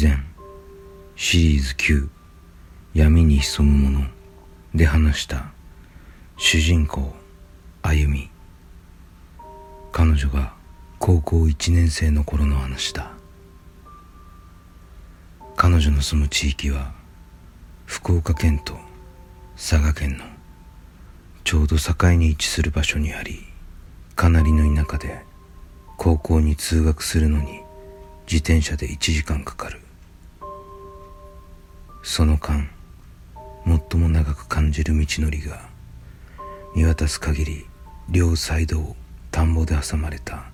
以前シリーズ9闇に潜むもので話した主人公歩み。彼女が高校1年生の頃の話だ。彼女の住む地域は福岡県と佐賀県のちょうど境に位置する場所にありかなりの田舎で高校に通学するのに自転車で1時間かかる。その間最も長く感じる道のりが見渡す限り両サイドを田んぼで挟まれた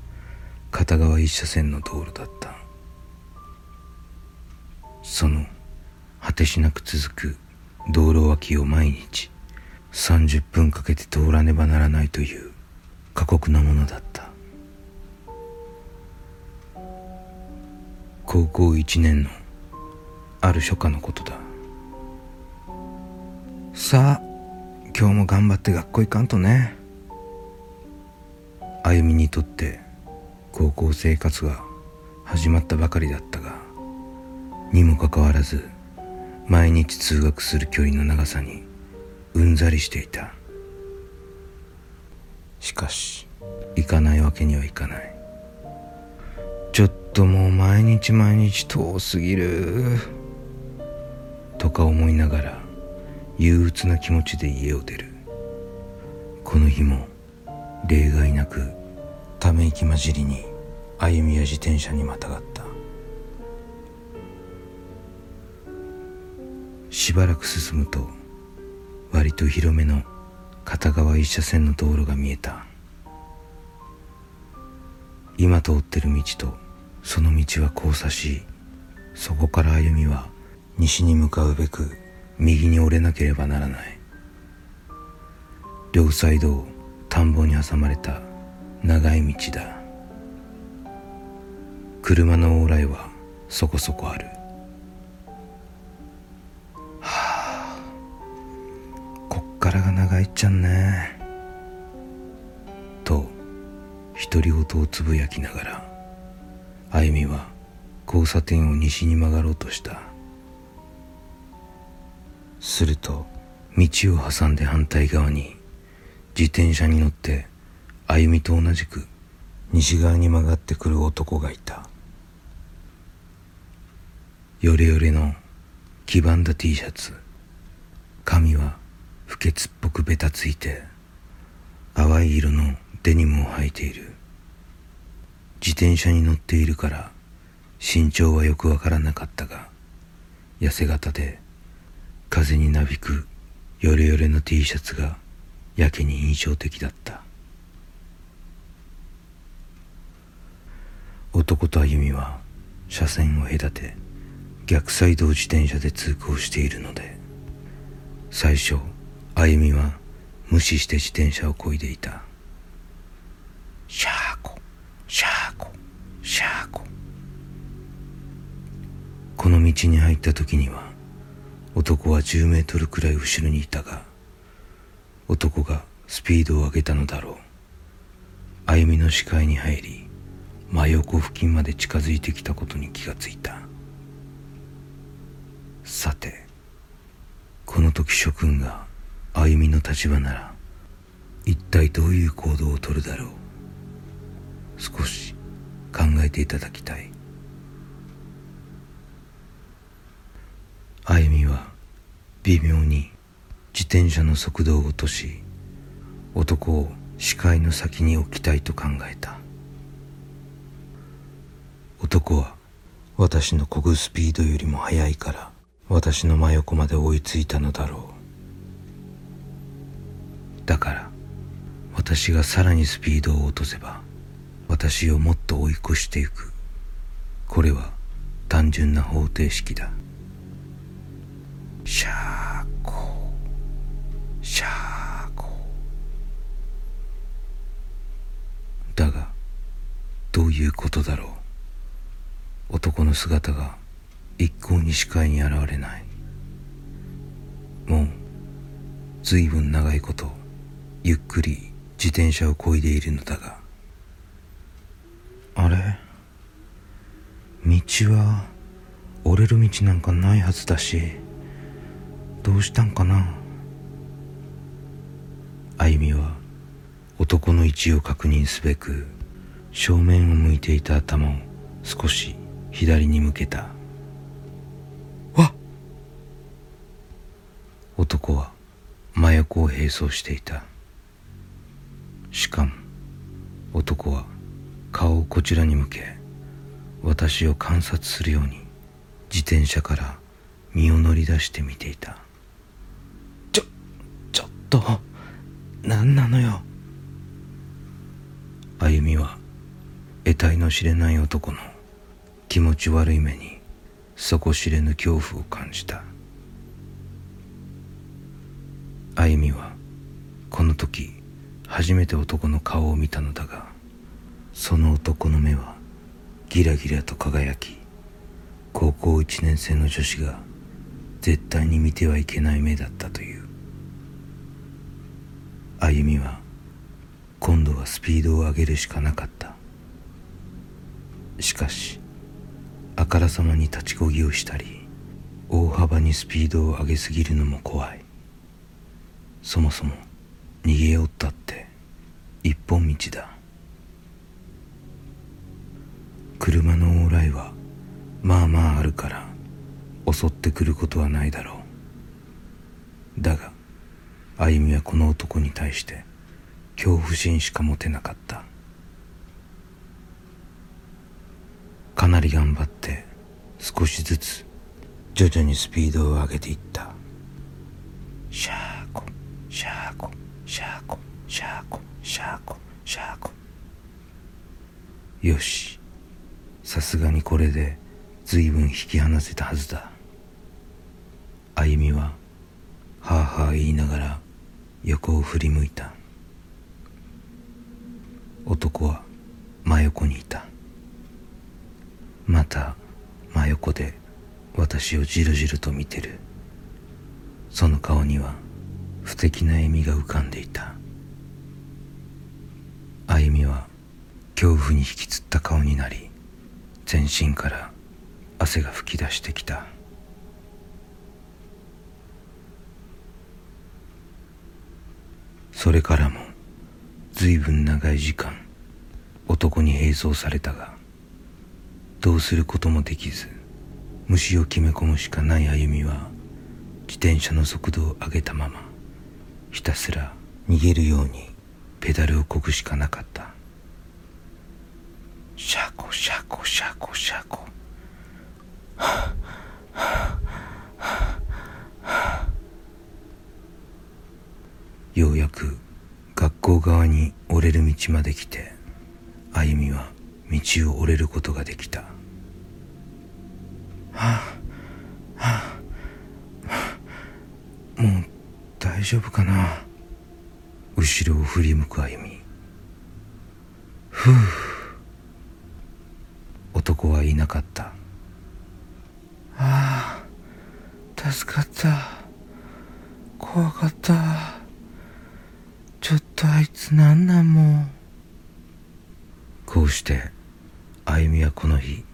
片側一車線の道路だった。その果てしなく続く道路脇を毎日30分かけて通らねばならないという過酷なものだった。高校1年のある初夏のことだ。さあ今日も頑張って学校行かんとね。歩みにとって高校生活が始まったばかりだったがにもかかわらず毎日通学する距離の長さにうんざりしていた。しかし行かないわけにはいかない。ちょっともう毎日毎日遠すぎる。とか思いながら憂鬱な気持ちで家を出る。この日も例外なくため息混じりに歩みや自転車にまたがった。しばらく進むと割と広めの片側一車線の道路が見えた。今通ってる道とその道は交差しそこから歩みは西に向かうべく右に折れなければならない。両サイドを田んぼに挟まれた長い道だ。車の往来はそこそこある。はあこっからが長いっちゃんね。と独り言をつぶやきながら歩みは交差点を西に曲がろうとした。すると道を挟んで反対側に自転車に乗って歩みと同じく西側に曲がってくる男がいた。ヨレヨレの黄ばんだ T シャツ髪は不潔っぽくベタついて淡い色のデニムを履いている。自転車に乗っているから身長はよくわからなかったが痩せ型で風になびくヨレヨレの T シャツがやけに印象的だった。男と歩みは車線を隔て逆サイドを自転車で通行しているので最初歩みは無視して自転車をこいでいた。シャーコシャーコシャーコ。この道に入った時には男は10メートルくらい後ろにいたが男がスピードを上げたのだろう。歩みの視界に入り真横付近まで近づいてきたことに気がついた。さてこの時諸君が歩みの立場なら一体どういう行動をとるだろう。少し考えていただきたい。歩みは微妙に自転車の速度を落とし男を視界の先に置きたいと考えた。男は私の漕ぐスピードよりも速いから私の真横まで追いついたのだろう。だから私がさらにスピードを落とせば私をもっと追い越していく。これは単純な方程式だ。シャーコー。シャーコー。だがどういうことだろう。男の姿が一向に視界に現れない。もう随分長いことゆっくり自転車をこいでいるのだが。あれ？道は折れる道なんかないはずだし。どうしたんかな？歩みは男の位置を確認すべく正面を向いていた頭を少し左に向けた。わ男は真横を並走していた。しかも男は顔をこちらに向け私を観察するように自転車から身を乗り出して見ていたと何なのよ。歩みは得体の知れない男の気持ち悪い目に底知れぬ恐怖を感じた。歩みはこの時初めて男の顔を見たのだがその男の目はギラギラと輝き高校1年生の女子が絶対に見てはいけない目だったという。歩みは今度はスピードを上げるしかなかった。しかしあからさまに立ちこぎをしたり大幅にスピードを上げすぎるのも怖い。そもそも逃げよったって一本道だ。車の往来はまあまああるから襲ってくることはないだろう。だが歩みはこの男に対して恐怖心しか持てなかった。かなり頑張って少しずつ徐々にスピードを上げていった。シャーコシャーコシャーコシャーコシャーコシャーコ。よし。さすがにこれで随分引き離せたはずだ。歩みははあはあ言いながら横を振り向いた。男は真横にいた。また真横で私をじろじろと見てる。その顔には不敵な笑みが浮かんでいた。歩みは恐怖に引きつった顔になり全身から汗が噴き出してきた。それからも随分長い時間男に並走されたがどうすることもできず虫を決め込むしかない歩みは自転車の速度を上げたままひたすら逃げるようにペダルをこぐしかなかった。シャコシャコシャコシャコ。ようやく学校側に折れる道まで来て歩みは道を折れることができた。はあはあもう大丈夫かな。後ろを振り向く歩み。ふう。男はいなかった。ああ助かった。怖かった。とあいつなんなんもう。こうして歩みはこの日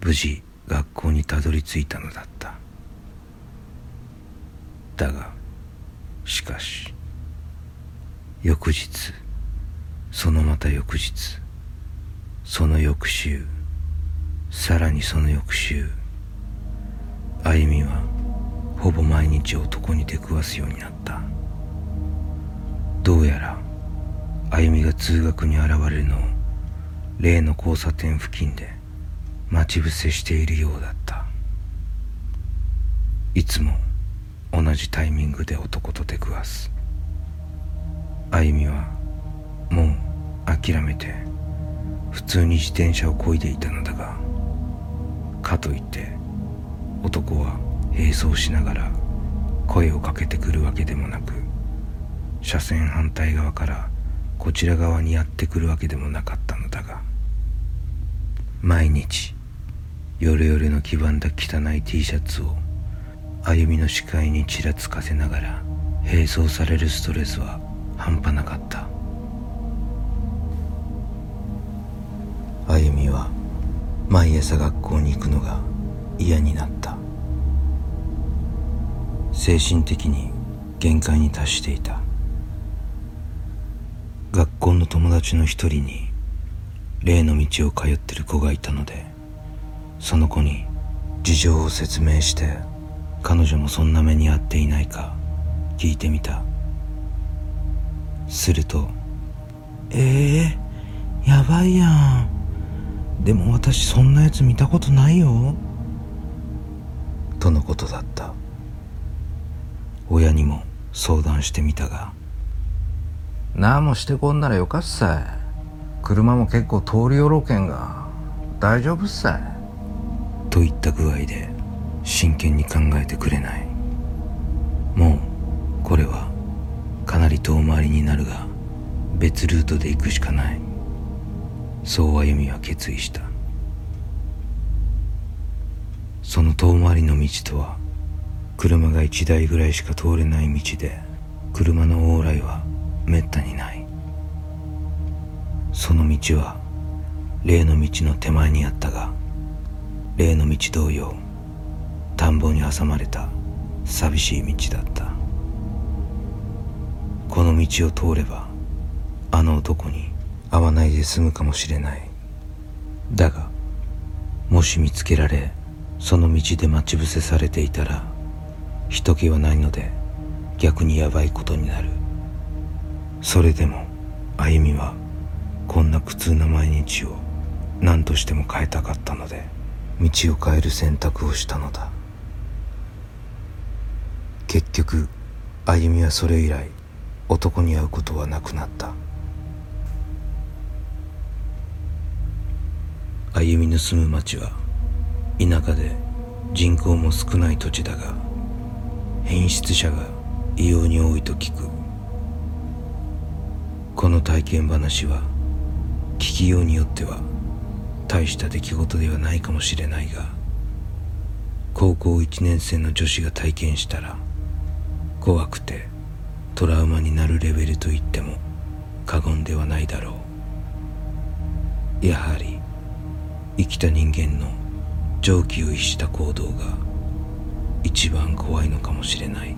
無事学校にたどり着いたのだった。だがしかし翌日そのまた翌日その翌週さらにその翌週歩みはほぼ毎日男に出くわすようになった。どうやら歩みが通学に現れるのを例の交差点付近で待ち伏せしているようだった。いつも同じタイミングで男と出くわす。歩みはもう諦めて普通に自転車をこいでいたのだがかといって男は並走しながら声をかけてくるわけでもなく車線反対側からこちら側にやってくるわけでもなかったのだが毎日ヨレヨレの黄ばんだ汚い T シャツを歩みの視界にちらつかせながら並走されるストレスは半端なかった。歩みは毎朝学校に行くのが嫌になった。精神的に限界に達していた。学校の友達の一人に例の道を通ってる子がいたのでその子に事情を説明して彼女もそんな目に遭っていないか聞いてみた。すると「ええー、やばいやん。でも私そんなやつ見たことないよ」とのことだった。親にも相談してみたが「何もしてこんならよかっさい。車も結構通りよろけんが。大丈夫っさい」といった具合で真剣に考えてくれない。もうこれはかなり遠回りになるが別ルートで行くしかない。そう歩みは決意した。その遠回りの道とは車が1台ぐらいしか通れない道で車の往来はめったにない。その道は例の道の手前にあったが例の道同様田んぼに挟まれた寂しい道だった。この道を通ればあの男に会わないで済むかもしれない。だがもし見つけられその道で待ち伏せされていたら人気はないので逆にやばいことになる。それでも歩みはこんな苦痛な毎日を何としても変えたかったので道を変える選択をしたのだ。結局歩みはそれ以来男に会うことはなくなった。歩みの住む町は田舎で人口も少ない土地だが変質者が異様に多いと聞く。この体験話は聞きようによっては大した出来事ではないかもしれないが高校1年生の女子が体験したら怖くてトラウマになるレベルと言っても過言ではないだろう。やはり生きた人間の常軌を逸した行動が一番怖いのかもしれない「